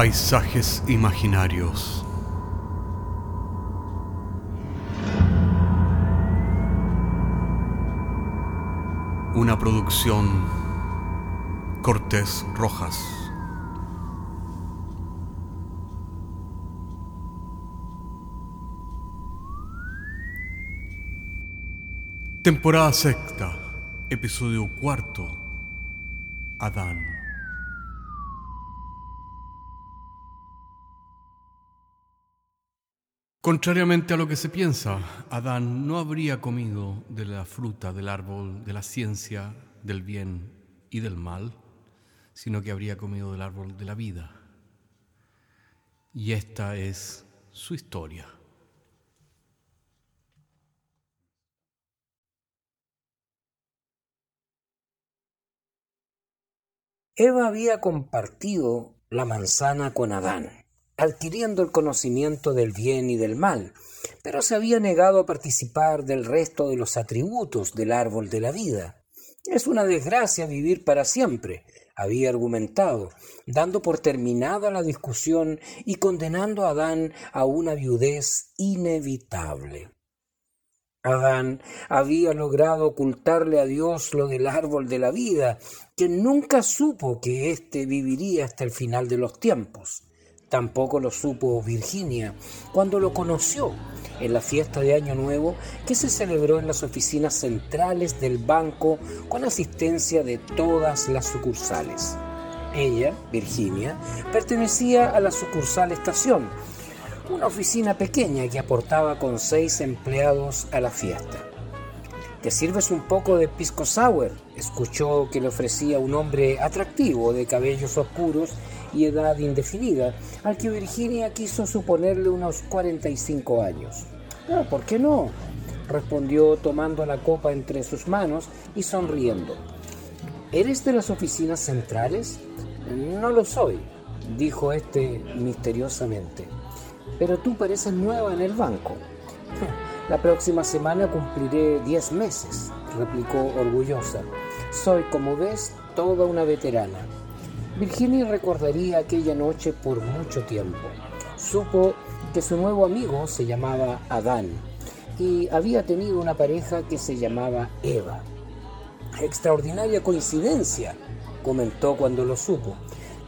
Paisajes imaginarios. Una producción Cortés Rojas. Temporada sexta, episodio cuarto. Adán. Contrariamente a lo que se piensa, Adán no habría comido de la fruta del árbol de la ciencia, del bien y del mal, sino que habría comido del árbol de la vida. Y esta es su historia. Eva había compartido la manzana con Adán adquiriendo el conocimiento del bien y del mal, pero se había negado a participar del resto de los atributos del árbol de la vida. Es una desgracia vivir para siempre, había argumentado, dando por terminada la discusión y condenando a Adán a una viudez inevitable. Adán había logrado ocultarle a Dios lo del árbol de la vida, que nunca supo que éste viviría hasta el final de los tiempos. Tampoco lo supo Virginia cuando lo conoció en la fiesta de Año Nuevo que se celebró en las oficinas centrales del banco con asistencia de todas las sucursales. Ella, Virginia, pertenecía a la sucursal Estación, una oficina pequeña que aportaba con seis empleados a la fiesta. ¿Te sirves un poco de pisco sour? Escuchó que le ofrecía un hombre atractivo de cabellos oscuros y edad indefinida, al que Virginia quiso suponerle unos 45 años. Ah, ¿por qué no? respondió tomando la copa entre sus manos y sonriendo. ¿Eres de las oficinas centrales? No lo soy, dijo este misteriosamente. Pero tú pareces nueva en el banco. La próxima semana cumpliré 10 meses, replicó orgullosa. Soy, como ves, toda una veterana. Virginia recordaría aquella noche por mucho tiempo. Supo que su nuevo amigo se llamaba Adán y había tenido una pareja que se llamaba Eva. Extraordinaria coincidencia, comentó cuando lo supo.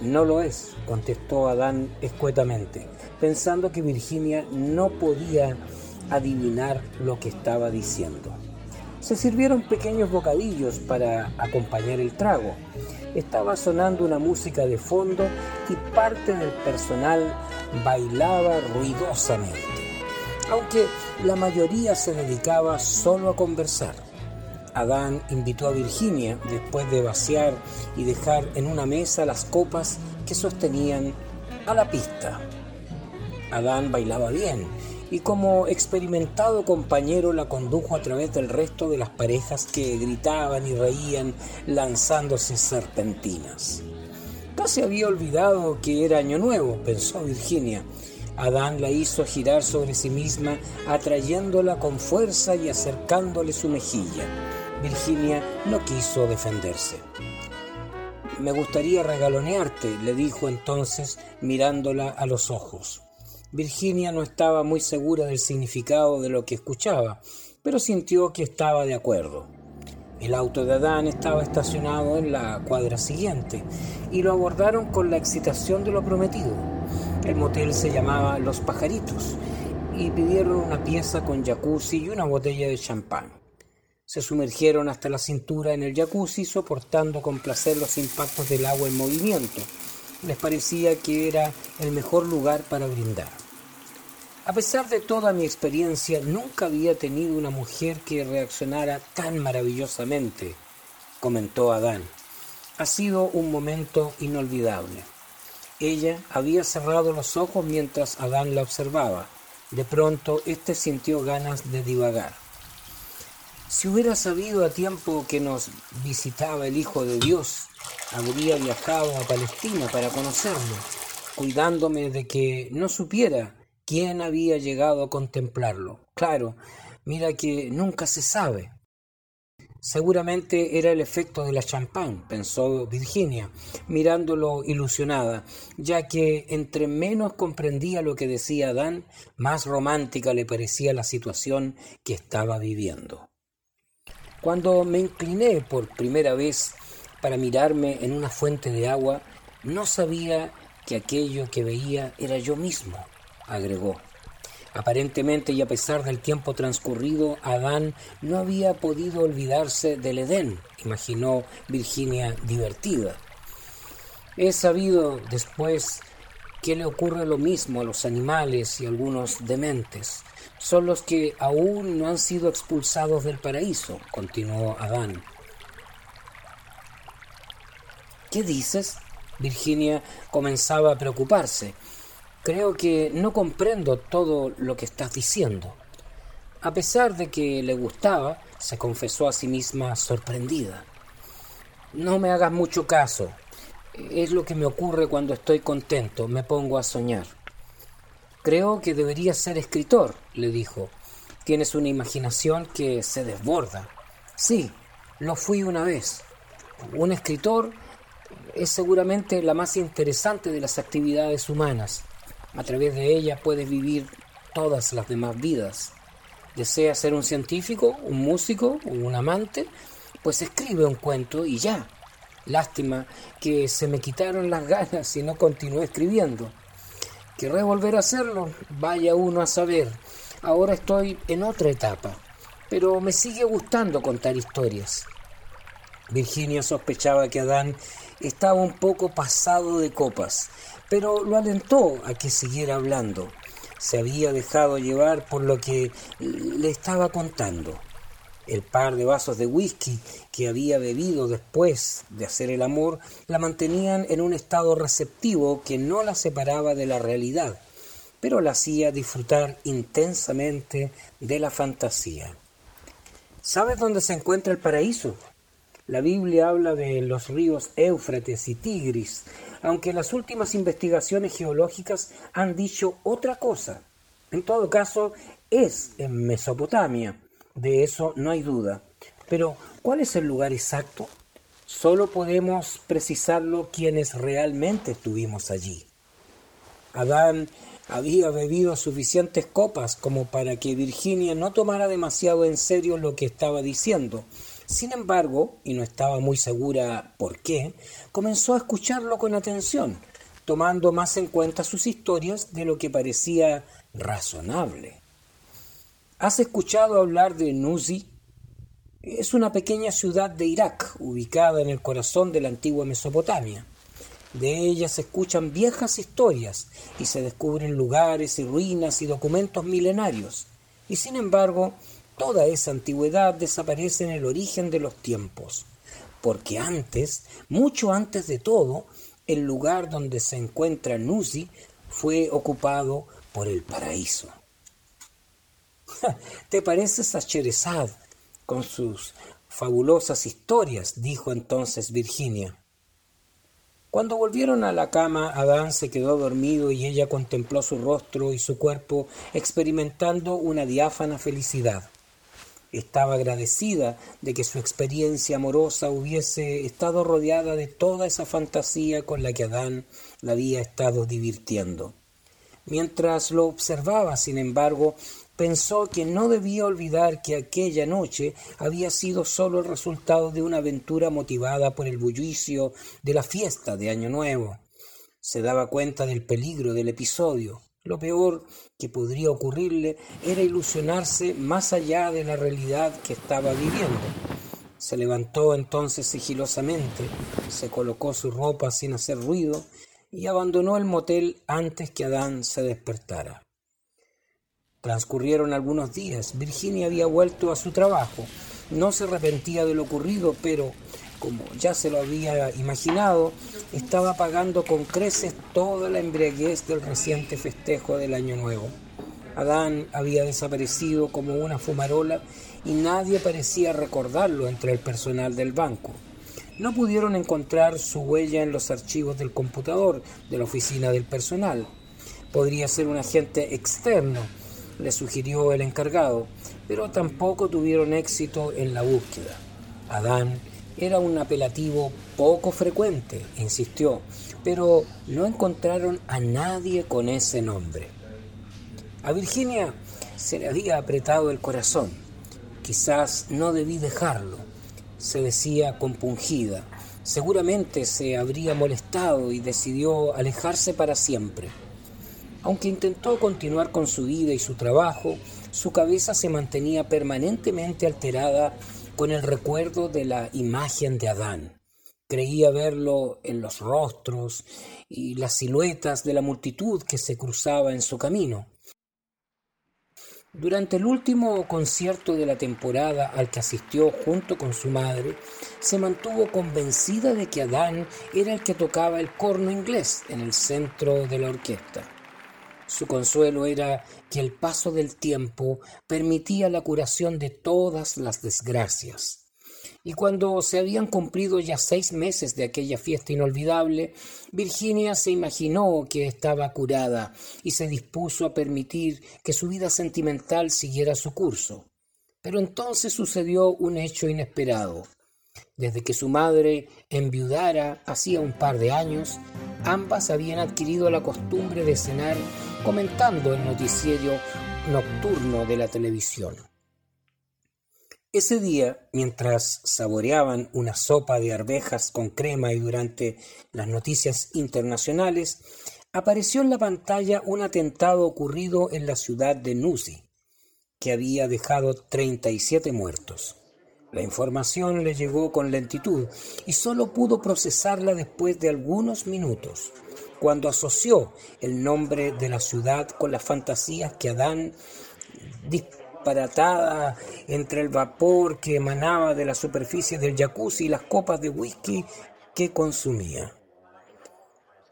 No lo es, contestó Adán escuetamente, pensando que Virginia no podía adivinar lo que estaba diciendo. Se sirvieron pequeños bocadillos para acompañar el trago estaba sonando una música de fondo y parte del personal bailaba ruidosamente, aunque la mayoría se dedicaba solo a conversar. Adán invitó a Virginia, después de vaciar y dejar en una mesa las copas que sostenían a la pista. Adán bailaba bien y como experimentado compañero la condujo a través del resto de las parejas que gritaban y reían lanzándose serpentinas. Casi había olvidado que era Año Nuevo, pensó Virginia. Adán la hizo girar sobre sí misma, atrayéndola con fuerza y acercándole su mejilla. Virginia no quiso defenderse. Me gustaría regalonearte, le dijo entonces, mirándola a los ojos. Virginia no estaba muy segura del significado de lo que escuchaba, pero sintió que estaba de acuerdo. El auto de Adán estaba estacionado en la cuadra siguiente y lo abordaron con la excitación de lo prometido. El motel se llamaba Los Pajaritos y pidieron una pieza con jacuzzi y una botella de champán. Se sumergieron hasta la cintura en el jacuzzi soportando con placer los impactos del agua en movimiento les parecía que era el mejor lugar para brindar. A pesar de toda mi experiencia, nunca había tenido una mujer que reaccionara tan maravillosamente, comentó Adán. Ha sido un momento inolvidable. Ella había cerrado los ojos mientras Adán la observaba. De pronto, éste sintió ganas de divagar. Si hubiera sabido a tiempo que nos visitaba el Hijo de Dios, habría viajado a Palestina para conocerlo, cuidándome de que no supiera quién había llegado a contemplarlo. Claro, mira que nunca se sabe. Seguramente era el efecto de la champán, pensó Virginia, mirándolo ilusionada, ya que entre menos comprendía lo que decía Adán, más romántica le parecía la situación que estaba viviendo. Cuando me incliné por primera vez para mirarme en una fuente de agua, no sabía que aquello que veía era yo mismo, agregó. Aparentemente y a pesar del tiempo transcurrido, Adán no había podido olvidarse del Edén, imaginó Virginia divertida. He sabido después que le ocurre lo mismo a los animales y algunos dementes. Son los que aún no han sido expulsados del paraíso, continuó Adán. ¿Qué dices? Virginia comenzaba a preocuparse. Creo que no comprendo todo lo que estás diciendo. A pesar de que le gustaba, se confesó a sí misma sorprendida. No me hagas mucho caso. Es lo que me ocurre cuando estoy contento, me pongo a soñar. Creo que deberías ser escritor, le dijo. Tienes una imaginación que se desborda. Sí, lo fui una vez. Un escritor es seguramente la más interesante de las actividades humanas. A través de ella puedes vivir todas las demás vidas. ¿Deseas ser un científico, un músico o un amante? Pues escribe un cuento y ya. Lástima que se me quitaron las ganas y no continué escribiendo. ¿Querré volver a hacerlo? Vaya uno a saber. Ahora estoy en otra etapa, pero me sigue gustando contar historias. Virginia sospechaba que Adán estaba un poco pasado de copas pero lo alentó a que siguiera hablando. Se había dejado llevar por lo que le estaba contando. El par de vasos de whisky que había bebido después de hacer el amor la mantenían en un estado receptivo que no la separaba de la realidad, pero la hacía disfrutar intensamente de la fantasía. ¿Sabes dónde se encuentra el paraíso? La Biblia habla de los ríos Éufrates y Tigris, aunque las últimas investigaciones geológicas han dicho otra cosa. En todo caso, es en Mesopotamia, de eso no hay duda. Pero, ¿cuál es el lugar exacto? Solo podemos precisarlo quienes realmente estuvimos allí. Adán había bebido suficientes copas como para que Virginia no tomara demasiado en serio lo que estaba diciendo, sin embargo, y no estaba muy segura por qué, comenzó a escucharlo con atención, tomando más en cuenta sus historias de lo que parecía razonable. ¿Has escuchado hablar de Nuzi? Es una pequeña ciudad de Irak, ubicada en el corazón de la antigua Mesopotamia. De ella se escuchan viejas historias y se descubren lugares y ruinas y documentos milenarios. Y sin embargo, toda esa antigüedad desaparece en el origen de los tiempos, porque antes, mucho antes de todo, el lugar donde se encuentra Nuzi fue ocupado por el paraíso. ¿Te pareces a Cherezad con sus fabulosas historias? dijo entonces Virginia. Cuando volvieron a la cama, Adán se quedó dormido y ella contempló su rostro y su cuerpo experimentando una diáfana felicidad. Estaba agradecida de que su experiencia amorosa hubiese estado rodeada de toda esa fantasía con la que Adán la había estado divirtiendo. Mientras lo observaba, sin embargo, pensó que no debía olvidar que aquella noche había sido sólo el resultado de una aventura motivada por el bullicio de la fiesta de Año Nuevo. Se daba cuenta del peligro del episodio. Lo peor que podría ocurrirle era ilusionarse más allá de la realidad que estaba viviendo. Se levantó entonces sigilosamente, se colocó su ropa sin hacer ruido y abandonó el motel antes que Adán se despertara. Transcurrieron algunos días. Virginia había vuelto a su trabajo. No se arrepentía de lo ocurrido, pero como ya se lo había imaginado, estaba pagando con creces toda la embriaguez del reciente festejo del Año Nuevo. Adán había desaparecido como una fumarola y nadie parecía recordarlo entre el personal del banco. No pudieron encontrar su huella en los archivos del computador de la oficina del personal. Podría ser un agente externo, le sugirió el encargado, pero tampoco tuvieron éxito en la búsqueda. Adán era un apelativo poco frecuente, insistió, pero no encontraron a nadie con ese nombre. A Virginia se le había apretado el corazón. Quizás no debí dejarlo, se decía compungida. Seguramente se habría molestado y decidió alejarse para siempre. Aunque intentó continuar con su vida y su trabajo, su cabeza se mantenía permanentemente alterada con el recuerdo de la imagen de Adán. Creía verlo en los rostros y las siluetas de la multitud que se cruzaba en su camino. Durante el último concierto de la temporada al que asistió junto con su madre, se mantuvo convencida de que Adán era el que tocaba el corno inglés en el centro de la orquesta. Su consuelo era que el paso del tiempo permitía la curación de todas las desgracias. Y cuando se habían cumplido ya seis meses de aquella fiesta inolvidable, Virginia se imaginó que estaba curada y se dispuso a permitir que su vida sentimental siguiera su curso. Pero entonces sucedió un hecho inesperado. Desde que su madre enviudara hacía un par de años, ambas habían adquirido la costumbre de cenar comentando el noticiero nocturno de la televisión. Ese día, mientras saboreaban una sopa de arvejas con crema y durante las noticias internacionales, apareció en la pantalla un atentado ocurrido en la ciudad de Nusi, que había dejado 37 muertos. La información le llegó con lentitud y solo pudo procesarla después de algunos minutos, cuando asoció el nombre de la ciudad con las fantasías que Adán disparatada entre el vapor que emanaba de la superficie del jacuzzi y las copas de whisky que consumía.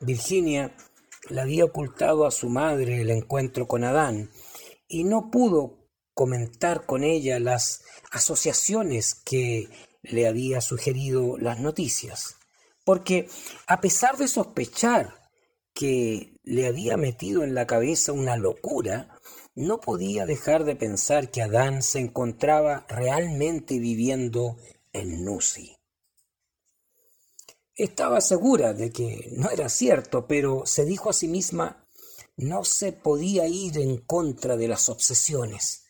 Virginia le había ocultado a su madre el encuentro con Adán y no pudo comentar con ella las asociaciones que le había sugerido las noticias, porque a pesar de sospechar que le había metido en la cabeza una locura, no podía dejar de pensar que Adán se encontraba realmente viviendo en Nusi. Estaba segura de que no era cierto, pero se dijo a sí misma no se podía ir en contra de las obsesiones.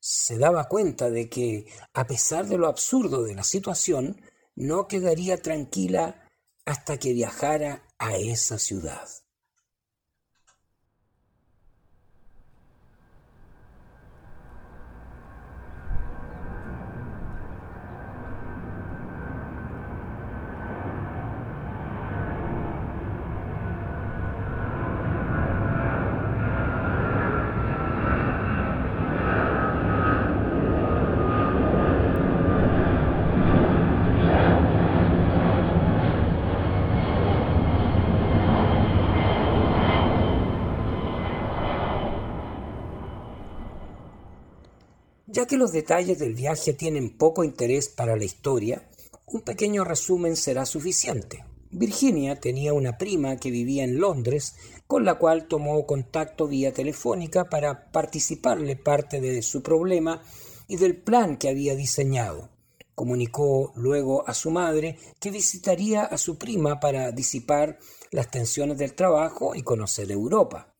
Se daba cuenta de que, a pesar de lo absurdo de la situación, no quedaría tranquila hasta que viajara a esa ciudad. Ya que los detalles del viaje tienen poco interés para la historia, un pequeño resumen será suficiente. Virginia tenía una prima que vivía en Londres, con la cual tomó contacto vía telefónica para participarle parte de su problema y del plan que había diseñado. Comunicó luego a su madre que visitaría a su prima para disipar las tensiones del trabajo y conocer Europa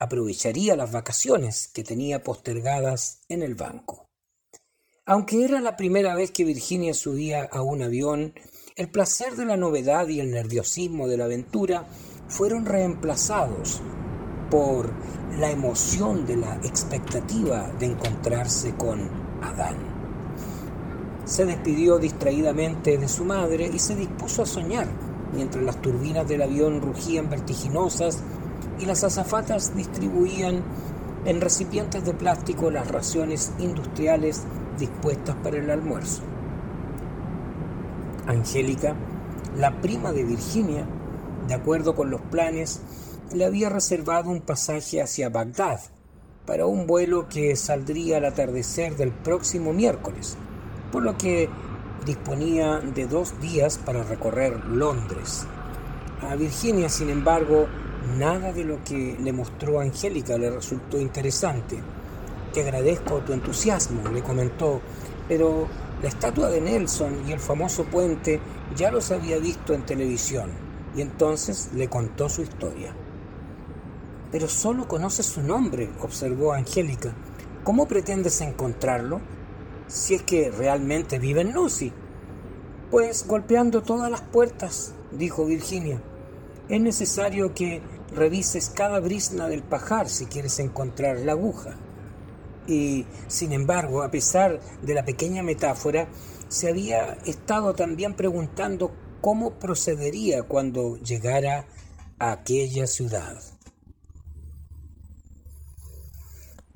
aprovecharía las vacaciones que tenía postergadas en el banco. Aunque era la primera vez que Virginia subía a un avión, el placer de la novedad y el nerviosismo de la aventura fueron reemplazados por la emoción de la expectativa de encontrarse con Adán. Se despidió distraídamente de su madre y se dispuso a soñar mientras las turbinas del avión rugían vertiginosas y las azafatas distribuían en recipientes de plástico las raciones industriales dispuestas para el almuerzo. Angélica, la prima de Virginia, de acuerdo con los planes, le había reservado un pasaje hacia Bagdad para un vuelo que saldría al atardecer del próximo miércoles, por lo que disponía de dos días para recorrer Londres. A Virginia, sin embargo, Nada de lo que le mostró Angélica le resultó interesante. Te agradezco tu entusiasmo, le comentó, pero la estatua de Nelson y el famoso puente ya los había visto en televisión y entonces le contó su historia. Pero solo conoces su nombre, observó Angélica. ¿Cómo pretendes encontrarlo? Si es que realmente vive en Lucy. Pues golpeando todas las puertas, dijo Virginia. Es necesario que revises cada brisna del pajar si quieres encontrar la aguja. Y, sin embargo, a pesar de la pequeña metáfora, se había estado también preguntando cómo procedería cuando llegara a aquella ciudad.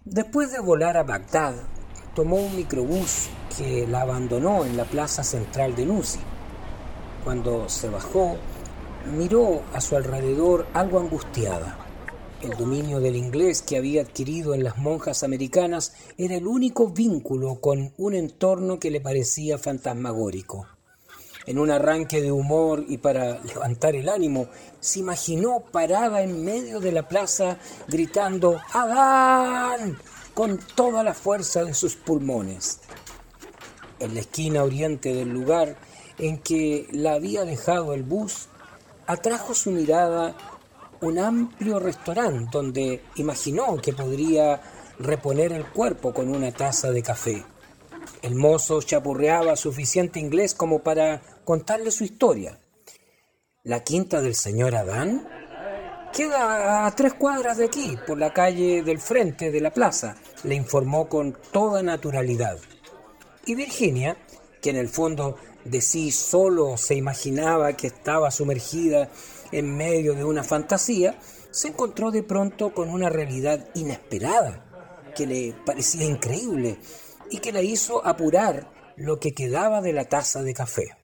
Después de volar a Bagdad, tomó un microbús que la abandonó en la plaza central de Nusi. Cuando se bajó, miró a su alrededor algo angustiada. El dominio del inglés que había adquirido en las monjas americanas era el único vínculo con un entorno que le parecía fantasmagórico. En un arranque de humor y para levantar el ánimo, se imaginó parada en medio de la plaza gritando ¡Adán! con toda la fuerza de sus pulmones. En la esquina oriente del lugar en que la había dejado el bus, atrajo su mirada un amplio restaurante donde imaginó que podría reponer el cuerpo con una taza de café. El mozo chapurreaba suficiente inglés como para contarle su historia. La quinta del señor Adán queda a tres cuadras de aquí, por la calle del frente de la plaza, le informó con toda naturalidad. Y Virginia, que en el fondo de sí solo se imaginaba que estaba sumergida en medio de una fantasía, se encontró de pronto con una realidad inesperada, que le parecía increíble y que la hizo apurar lo que quedaba de la taza de café.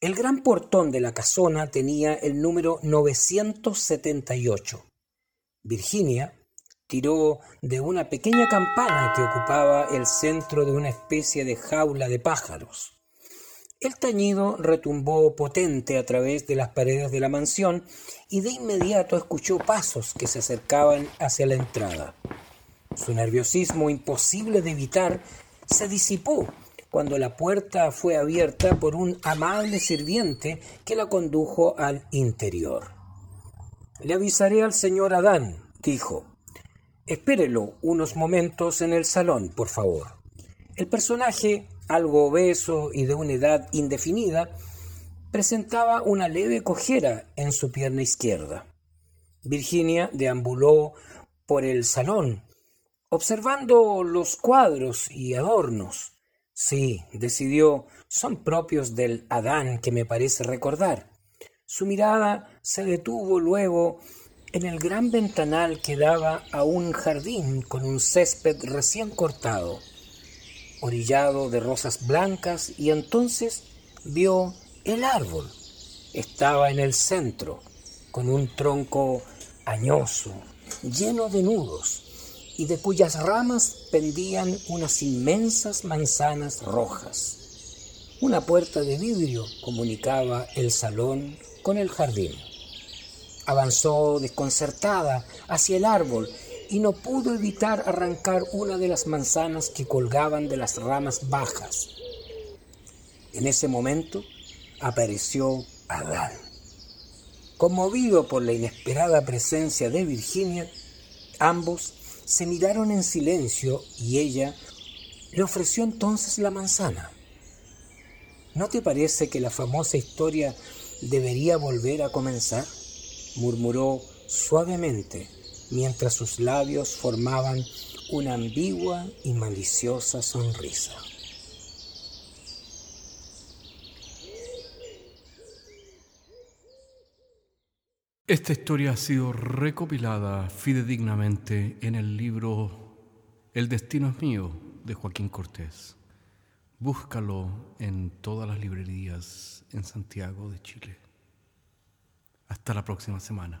El gran portón de la casona tenía el número 978. Virginia tiró de una pequeña campana que ocupaba el centro de una especie de jaula de pájaros. El tañido retumbó potente a través de las paredes de la mansión y de inmediato escuchó pasos que se acercaban hacia la entrada. Su nerviosismo imposible de evitar se disipó cuando la puerta fue abierta por un amable sirviente que la condujo al interior. Le avisaré al señor Adán, dijo. Espérelo unos momentos en el salón, por favor. El personaje, algo obeso y de una edad indefinida, presentaba una leve cojera en su pierna izquierda. Virginia deambuló por el salón, observando los cuadros y adornos, Sí, decidió, son propios del Adán que me parece recordar. Su mirada se detuvo luego en el gran ventanal que daba a un jardín con un césped recién cortado, orillado de rosas blancas, y entonces vio el árbol. Estaba en el centro, con un tronco añoso, lleno de nudos y de cuyas ramas pendían unas inmensas manzanas rojas. Una puerta de vidrio comunicaba el salón con el jardín. Avanzó desconcertada hacia el árbol y no pudo evitar arrancar una de las manzanas que colgaban de las ramas bajas. En ese momento apareció Adán. Conmovido por la inesperada presencia de Virginia, ambos se miraron en silencio y ella le ofreció entonces la manzana. ¿No te parece que la famosa historia debería volver a comenzar? murmuró suavemente mientras sus labios formaban una ambigua y maliciosa sonrisa. Esta historia ha sido recopilada fidedignamente en el libro El destino es mío de Joaquín Cortés. Búscalo en todas las librerías en Santiago de Chile. Hasta la próxima semana.